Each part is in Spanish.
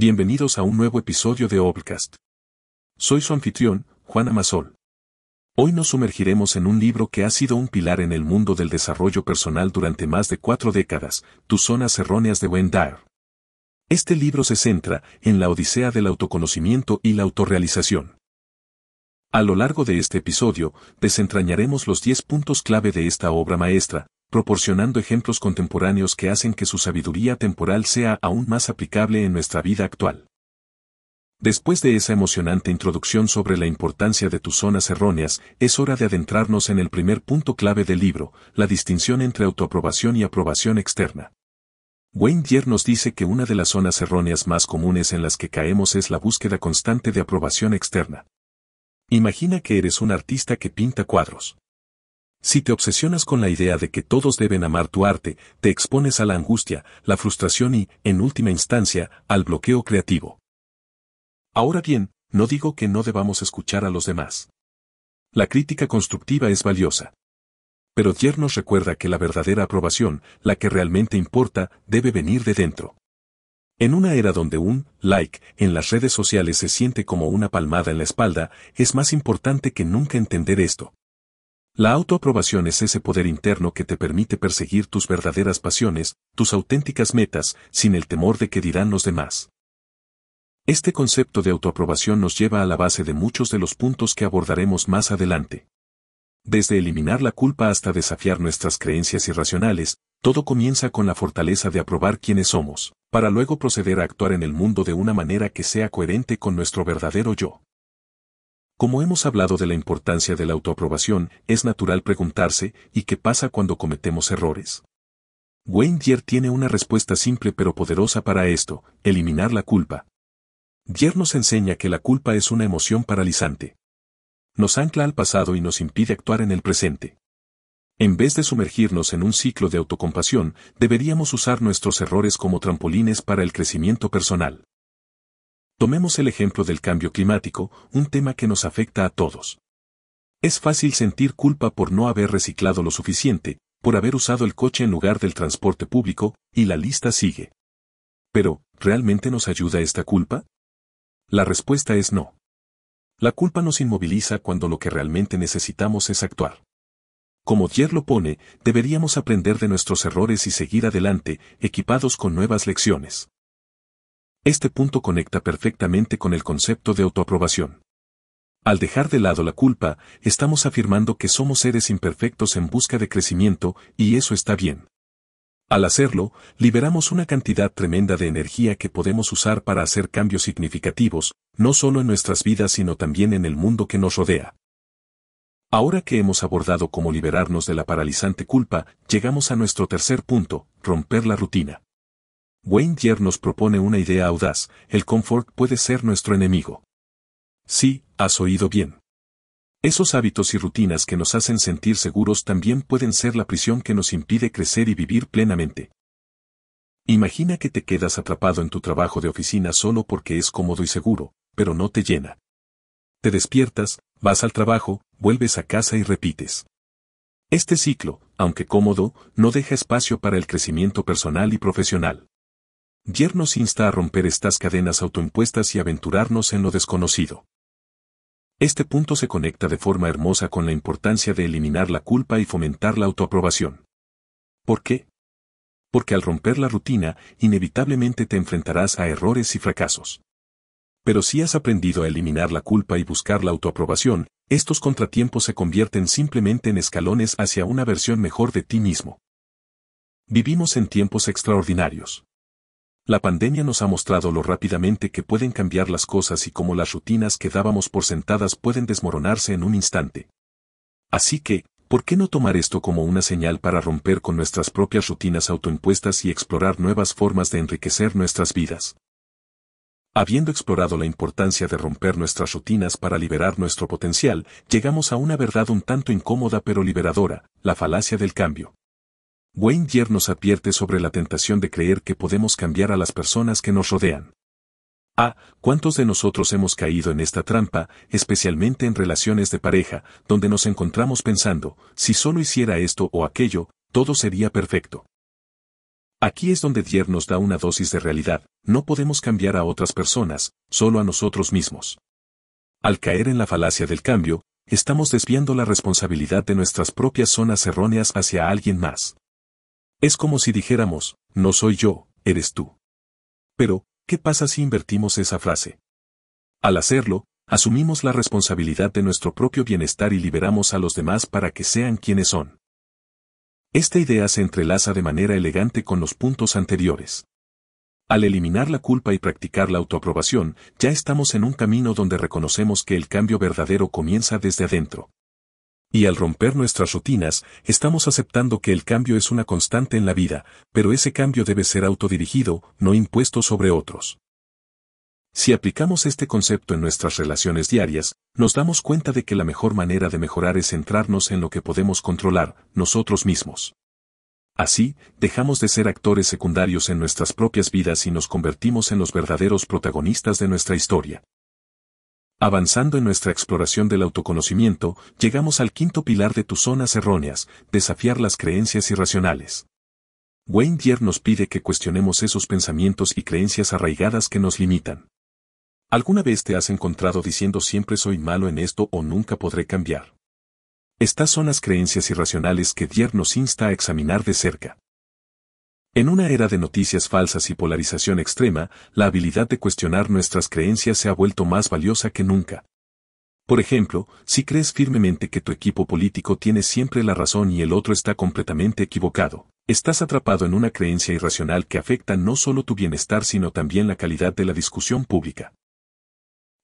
Bienvenidos a un nuevo episodio de Obcast. Soy su anfitrión, Juan Amasol. Hoy nos sumergiremos en un libro que ha sido un pilar en el mundo del desarrollo personal durante más de cuatro décadas, Tus zonas erróneas de Dyer. Este libro se centra en la odisea del autoconocimiento y la autorrealización. A lo largo de este episodio, desentrañaremos los 10 puntos clave de esta obra maestra, proporcionando ejemplos contemporáneos que hacen que su sabiduría temporal sea aún más aplicable en nuestra vida actual. Después de esa emocionante introducción sobre la importancia de tus zonas erróneas, es hora de adentrarnos en el primer punto clave del libro, la distinción entre autoaprobación y aprobación externa. Wayne Dyer nos dice que una de las zonas erróneas más comunes en las que caemos es la búsqueda constante de aprobación externa. Imagina que eres un artista que pinta cuadros. Si te obsesionas con la idea de que todos deben amar tu arte, te expones a la angustia, la frustración y, en última instancia, al bloqueo creativo. Ahora bien, no digo que no debamos escuchar a los demás. La crítica constructiva es valiosa. Pero Dier nos recuerda que la verdadera aprobación, la que realmente importa, debe venir de dentro. En una era donde un like en las redes sociales se siente como una palmada en la espalda, es más importante que nunca entender esto. La autoaprobación es ese poder interno que te permite perseguir tus verdaderas pasiones, tus auténticas metas, sin el temor de que dirán los demás. Este concepto de autoaprobación nos lleva a la base de muchos de los puntos que abordaremos más adelante. Desde eliminar la culpa hasta desafiar nuestras creencias irracionales, todo comienza con la fortaleza de aprobar quienes somos, para luego proceder a actuar en el mundo de una manera que sea coherente con nuestro verdadero yo. Como hemos hablado de la importancia de la autoaprobación, es natural preguntarse, ¿y qué pasa cuando cometemos errores? Wayne Dyer tiene una respuesta simple pero poderosa para esto, eliminar la culpa. Dyer nos enseña que la culpa es una emoción paralizante. Nos ancla al pasado y nos impide actuar en el presente. En vez de sumergirnos en un ciclo de autocompasión, deberíamos usar nuestros errores como trampolines para el crecimiento personal. Tomemos el ejemplo del cambio climático, un tema que nos afecta a todos. Es fácil sentir culpa por no haber reciclado lo suficiente, por haber usado el coche en lugar del transporte público, y la lista sigue. Pero, ¿realmente nos ayuda esta culpa? La respuesta es no. La culpa nos inmoviliza cuando lo que realmente necesitamos es actuar. Como Dier lo pone, deberíamos aprender de nuestros errores y seguir adelante, equipados con nuevas lecciones. Este punto conecta perfectamente con el concepto de autoaprobación. Al dejar de lado la culpa, estamos afirmando que somos seres imperfectos en busca de crecimiento, y eso está bien. Al hacerlo, liberamos una cantidad tremenda de energía que podemos usar para hacer cambios significativos, no solo en nuestras vidas sino también en el mundo que nos rodea. Ahora que hemos abordado cómo liberarnos de la paralizante culpa, llegamos a nuestro tercer punto, romper la rutina. Wayne Dyer nos propone una idea audaz, el confort puede ser nuestro enemigo. Sí, has oído bien. Esos hábitos y rutinas que nos hacen sentir seguros también pueden ser la prisión que nos impide crecer y vivir plenamente. Imagina que te quedas atrapado en tu trabajo de oficina solo porque es cómodo y seguro, pero no te llena. Te despiertas, vas al trabajo, vuelves a casa y repites. Este ciclo, aunque cómodo, no deja espacio para el crecimiento personal y profesional. Yer nos insta a romper estas cadenas autoimpuestas y aventurarnos en lo desconocido. Este punto se conecta de forma hermosa con la importancia de eliminar la culpa y fomentar la autoaprobación. ¿Por qué? Porque al romper la rutina, inevitablemente te enfrentarás a errores y fracasos. Pero si has aprendido a eliminar la culpa y buscar la autoaprobación, estos contratiempos se convierten simplemente en escalones hacia una versión mejor de ti mismo. Vivimos en tiempos extraordinarios. La pandemia nos ha mostrado lo rápidamente que pueden cambiar las cosas y cómo las rutinas que dábamos por sentadas pueden desmoronarse en un instante. Así que, ¿por qué no tomar esto como una señal para romper con nuestras propias rutinas autoimpuestas y explorar nuevas formas de enriquecer nuestras vidas? Habiendo explorado la importancia de romper nuestras rutinas para liberar nuestro potencial, llegamos a una verdad un tanto incómoda pero liberadora, la falacia del cambio. Wayne Dyer nos advierte sobre la tentación de creer que podemos cambiar a las personas que nos rodean. Ah, ¿cuántos de nosotros hemos caído en esta trampa, especialmente en relaciones de pareja, donde nos encontramos pensando, si solo hiciera esto o aquello, todo sería perfecto? Aquí es donde Dier nos da una dosis de realidad, no podemos cambiar a otras personas, solo a nosotros mismos. Al caer en la falacia del cambio, estamos desviando la responsabilidad de nuestras propias zonas erróneas hacia alguien más. Es como si dijéramos, no soy yo, eres tú. Pero, ¿qué pasa si invertimos esa frase? Al hacerlo, asumimos la responsabilidad de nuestro propio bienestar y liberamos a los demás para que sean quienes son. Esta idea se entrelaza de manera elegante con los puntos anteriores. Al eliminar la culpa y practicar la autoaprobación, ya estamos en un camino donde reconocemos que el cambio verdadero comienza desde adentro. Y al romper nuestras rutinas, estamos aceptando que el cambio es una constante en la vida, pero ese cambio debe ser autodirigido, no impuesto sobre otros. Si aplicamos este concepto en nuestras relaciones diarias, nos damos cuenta de que la mejor manera de mejorar es centrarnos en lo que podemos controlar, nosotros mismos. Así, dejamos de ser actores secundarios en nuestras propias vidas y nos convertimos en los verdaderos protagonistas de nuestra historia. Avanzando en nuestra exploración del autoconocimiento, llegamos al quinto pilar de tus zonas erróneas, desafiar las creencias irracionales. Wayne Dyer nos pide que cuestionemos esos pensamientos y creencias arraigadas que nos limitan. ¿Alguna vez te has encontrado diciendo siempre soy malo en esto o nunca podré cambiar? Estas son las creencias irracionales que Dier nos insta a examinar de cerca. En una era de noticias falsas y polarización extrema, la habilidad de cuestionar nuestras creencias se ha vuelto más valiosa que nunca. Por ejemplo, si crees firmemente que tu equipo político tiene siempre la razón y el otro está completamente equivocado, estás atrapado en una creencia irracional que afecta no solo tu bienestar sino también la calidad de la discusión pública.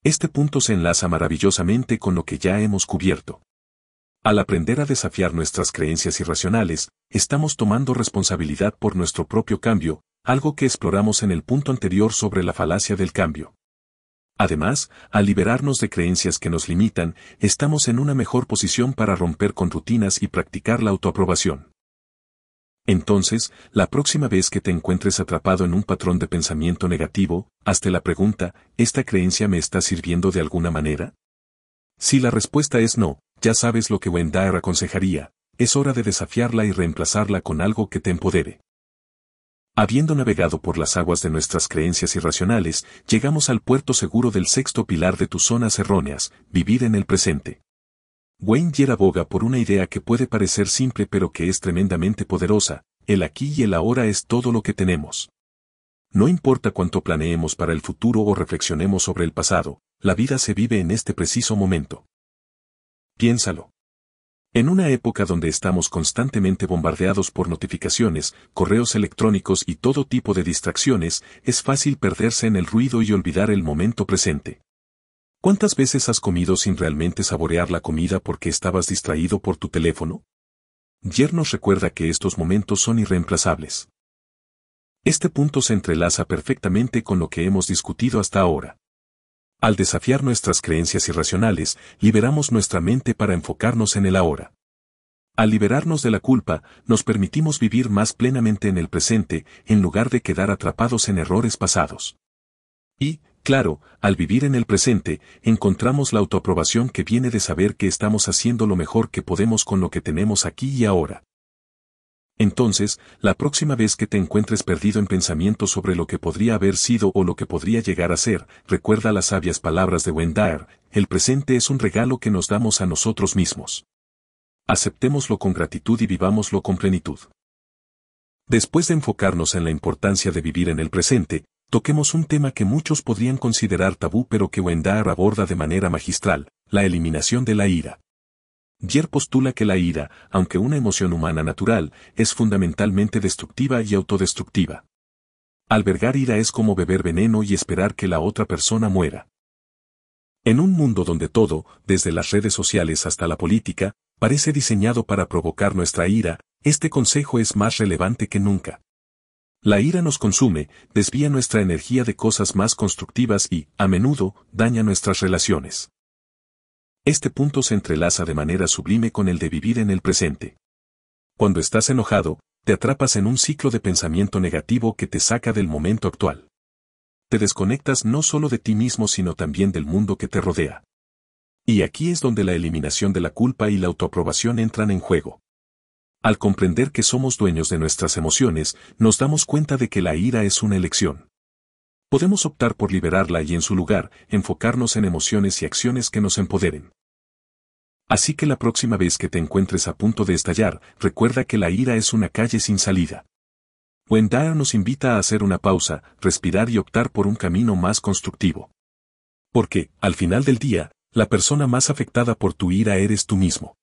Este punto se enlaza maravillosamente con lo que ya hemos cubierto. Al aprender a desafiar nuestras creencias irracionales, estamos tomando responsabilidad por nuestro propio cambio, algo que exploramos en el punto anterior sobre la falacia del cambio. Además, al liberarnos de creencias que nos limitan, estamos en una mejor posición para romper con rutinas y practicar la autoaprobación. Entonces, la próxima vez que te encuentres atrapado en un patrón de pensamiento negativo, hazte la pregunta, ¿esta creencia me está sirviendo de alguna manera? Si la respuesta es no, ya sabes lo que Wendare aconsejaría, es hora de desafiarla y reemplazarla con algo que te empodere. Habiendo navegado por las aguas de nuestras creencias irracionales, llegamos al puerto seguro del sexto pilar de tus zonas erróneas, vivir en el presente. Wayne Dyer aboga por una idea que puede parecer simple pero que es tremendamente poderosa, el aquí y el ahora es todo lo que tenemos. No importa cuánto planeemos para el futuro o reflexionemos sobre el pasado, la vida se vive en este preciso momento. Piénsalo. En una época donde estamos constantemente bombardeados por notificaciones, correos electrónicos y todo tipo de distracciones, es fácil perderse en el ruido y olvidar el momento presente. ¿Cuántas veces has comido sin realmente saborear la comida porque estabas distraído por tu teléfono? Jer nos recuerda que estos momentos son irreemplazables. Este punto se entrelaza perfectamente con lo que hemos discutido hasta ahora. Al desafiar nuestras creencias irracionales, liberamos nuestra mente para enfocarnos en el ahora. Al liberarnos de la culpa, nos permitimos vivir más plenamente en el presente, en lugar de quedar atrapados en errores pasados. Y, Claro, al vivir en el presente, encontramos la autoaprobación que viene de saber que estamos haciendo lo mejor que podemos con lo que tenemos aquí y ahora. Entonces, la próxima vez que te encuentres perdido en pensamientos sobre lo que podría haber sido o lo que podría llegar a ser, recuerda las sabias palabras de Wendare, el presente es un regalo que nos damos a nosotros mismos. Aceptémoslo con gratitud y vivámoslo con plenitud. Después de enfocarnos en la importancia de vivir en el presente, toquemos un tema que muchos podrían considerar tabú pero que Wendar aborda de manera magistral, la eliminación de la ira. Yer postula que la ira, aunque una emoción humana natural, es fundamentalmente destructiva y autodestructiva. Albergar ira es como beber veneno y esperar que la otra persona muera. En un mundo donde todo, desde las redes sociales hasta la política, parece diseñado para provocar nuestra ira, este consejo es más relevante que nunca. La ira nos consume, desvía nuestra energía de cosas más constructivas y, a menudo, daña nuestras relaciones. Este punto se entrelaza de manera sublime con el de vivir en el presente. Cuando estás enojado, te atrapas en un ciclo de pensamiento negativo que te saca del momento actual. Te desconectas no solo de ti mismo sino también del mundo que te rodea. Y aquí es donde la eliminación de la culpa y la autoaprobación entran en juego. Al comprender que somos dueños de nuestras emociones, nos damos cuenta de que la ira es una elección. Podemos optar por liberarla y en su lugar, enfocarnos en emociones y acciones que nos empoderen. Así que la próxima vez que te encuentres a punto de estallar, recuerda que la ira es una calle sin salida. Wendell nos invita a hacer una pausa, respirar y optar por un camino más constructivo. Porque, al final del día, la persona más afectada por tu ira eres tú mismo.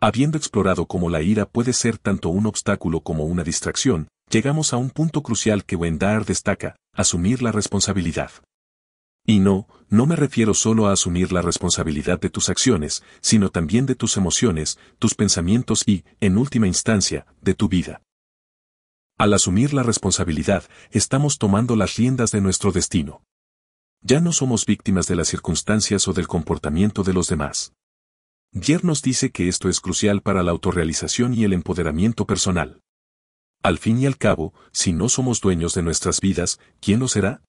Habiendo explorado cómo la ira puede ser tanto un obstáculo como una distracción, llegamos a un punto crucial que Wendell destaca, asumir la responsabilidad. Y no, no me refiero solo a asumir la responsabilidad de tus acciones, sino también de tus emociones, tus pensamientos y, en última instancia, de tu vida. Al asumir la responsabilidad, estamos tomando las riendas de nuestro destino. Ya no somos víctimas de las circunstancias o del comportamiento de los demás. Dier nos dice que esto es crucial para la autorrealización y el empoderamiento personal. Al fin y al cabo, si no somos dueños de nuestras vidas, ¿quién lo será?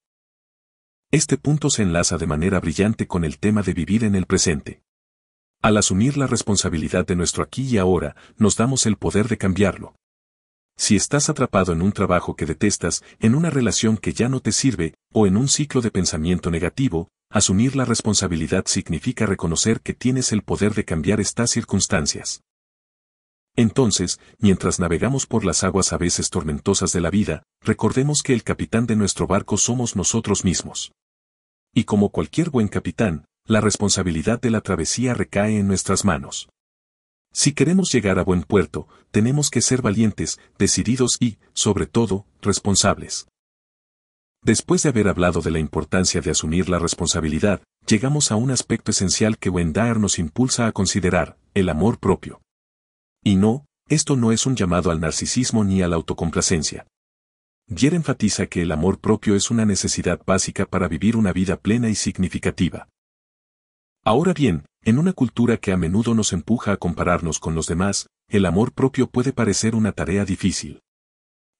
Este punto se enlaza de manera brillante con el tema de vivir en el presente. Al asumir la responsabilidad de nuestro aquí y ahora, nos damos el poder de cambiarlo. Si estás atrapado en un trabajo que detestas, en una relación que ya no te sirve, o en un ciclo de pensamiento negativo, asumir la responsabilidad significa reconocer que tienes el poder de cambiar estas circunstancias. Entonces, mientras navegamos por las aguas a veces tormentosas de la vida, recordemos que el capitán de nuestro barco somos nosotros mismos. Y como cualquier buen capitán, la responsabilidad de la travesía recae en nuestras manos. Si queremos llegar a buen puerto, tenemos que ser valientes, decididos y, sobre todo, responsables. Después de haber hablado de la importancia de asumir la responsabilidad, llegamos a un aspecto esencial que Wendaer nos impulsa a considerar, el amor propio. Y no, esto no es un llamado al narcisismo ni a la autocomplacencia. Dier enfatiza que el amor propio es una necesidad básica para vivir una vida plena y significativa. Ahora bien, en una cultura que a menudo nos empuja a compararnos con los demás, el amor propio puede parecer una tarea difícil.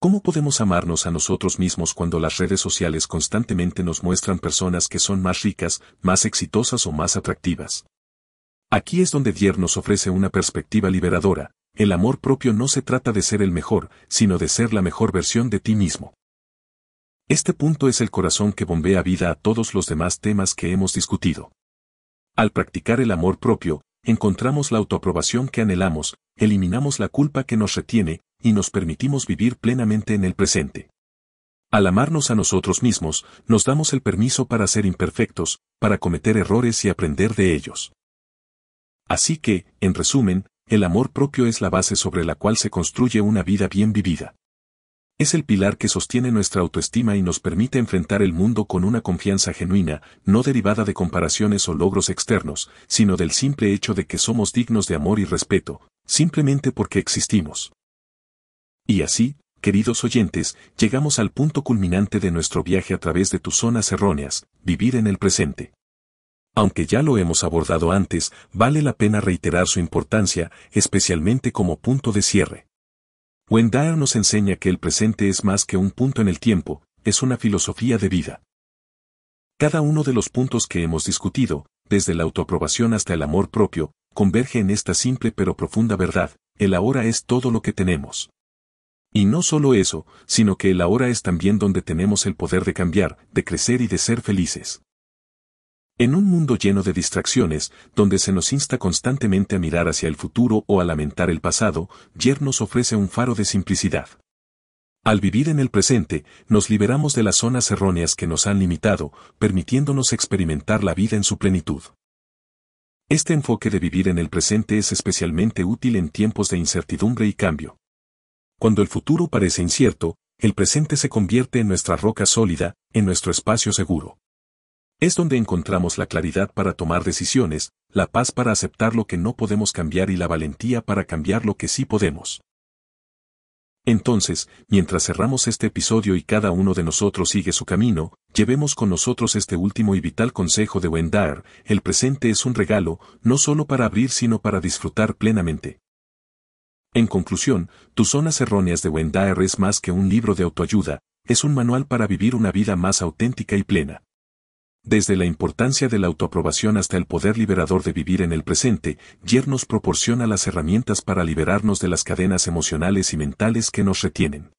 ¿Cómo podemos amarnos a nosotros mismos cuando las redes sociales constantemente nos muestran personas que son más ricas, más exitosas o más atractivas? Aquí es donde Dier nos ofrece una perspectiva liberadora, el amor propio no se trata de ser el mejor, sino de ser la mejor versión de ti mismo. Este punto es el corazón que bombea vida a todos los demás temas que hemos discutido. Al practicar el amor propio, encontramos la autoaprobación que anhelamos, eliminamos la culpa que nos retiene, y nos permitimos vivir plenamente en el presente. Al amarnos a nosotros mismos, nos damos el permiso para ser imperfectos, para cometer errores y aprender de ellos. Así que, en resumen, el amor propio es la base sobre la cual se construye una vida bien vivida. Es el pilar que sostiene nuestra autoestima y nos permite enfrentar el mundo con una confianza genuina, no derivada de comparaciones o logros externos, sino del simple hecho de que somos dignos de amor y respeto, simplemente porque existimos. Y así, queridos oyentes, llegamos al punto culminante de nuestro viaje a través de tus zonas erróneas, vivir en el presente. Aunque ya lo hemos abordado antes, vale la pena reiterar su importancia, especialmente como punto de cierre. Wendaer nos enseña que el presente es más que un punto en el tiempo, es una filosofía de vida. Cada uno de los puntos que hemos discutido, desde la autoaprobación hasta el amor propio, converge en esta simple pero profunda verdad, el ahora es todo lo que tenemos. Y no solo eso, sino que el ahora es también donde tenemos el poder de cambiar, de crecer y de ser felices. En un mundo lleno de distracciones, donde se nos insta constantemente a mirar hacia el futuro o a lamentar el pasado, Yer nos ofrece un faro de simplicidad. Al vivir en el presente, nos liberamos de las zonas erróneas que nos han limitado, permitiéndonos experimentar la vida en su plenitud. Este enfoque de vivir en el presente es especialmente útil en tiempos de incertidumbre y cambio. Cuando el futuro parece incierto, el presente se convierte en nuestra roca sólida, en nuestro espacio seguro. Es donde encontramos la claridad para tomar decisiones, la paz para aceptar lo que no podemos cambiar y la valentía para cambiar lo que sí podemos. Entonces, mientras cerramos este episodio y cada uno de nosotros sigue su camino, llevemos con nosotros este último y vital consejo de Wendar, el presente es un regalo, no solo para abrir sino para disfrutar plenamente. En conclusión, Tus zonas erróneas de Wendar es más que un libro de autoayuda, es un manual para vivir una vida más auténtica y plena. Desde la importancia de la autoaprobación hasta el poder liberador de vivir en el presente, Yer nos proporciona las herramientas para liberarnos de las cadenas emocionales y mentales que nos retienen.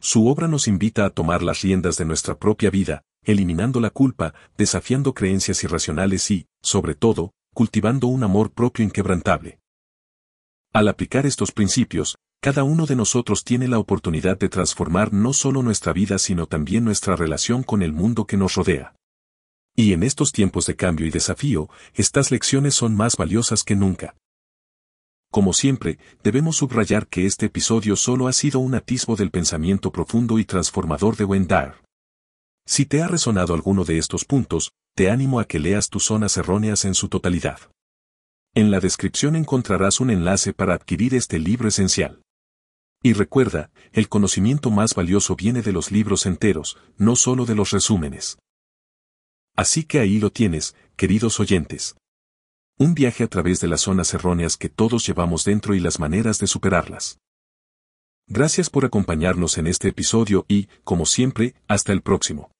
Su obra nos invita a tomar las riendas de nuestra propia vida, eliminando la culpa, desafiando creencias irracionales y, sobre todo, cultivando un amor propio inquebrantable. Al aplicar estos principios, cada uno de nosotros tiene la oportunidad de transformar no solo nuestra vida sino también nuestra relación con el mundo que nos rodea. Y en estos tiempos de cambio y desafío, estas lecciones son más valiosas que nunca. Como siempre, debemos subrayar que este episodio solo ha sido un atisbo del pensamiento profundo y transformador de Wendar. Si te ha resonado alguno de estos puntos, te animo a que leas tus zonas erróneas en su totalidad. En la descripción encontrarás un enlace para adquirir este libro esencial. Y recuerda, el conocimiento más valioso viene de los libros enteros, no solo de los resúmenes. Así que ahí lo tienes, queridos oyentes. Un viaje a través de las zonas erróneas que todos llevamos dentro y las maneras de superarlas. Gracias por acompañarnos en este episodio y, como siempre, hasta el próximo.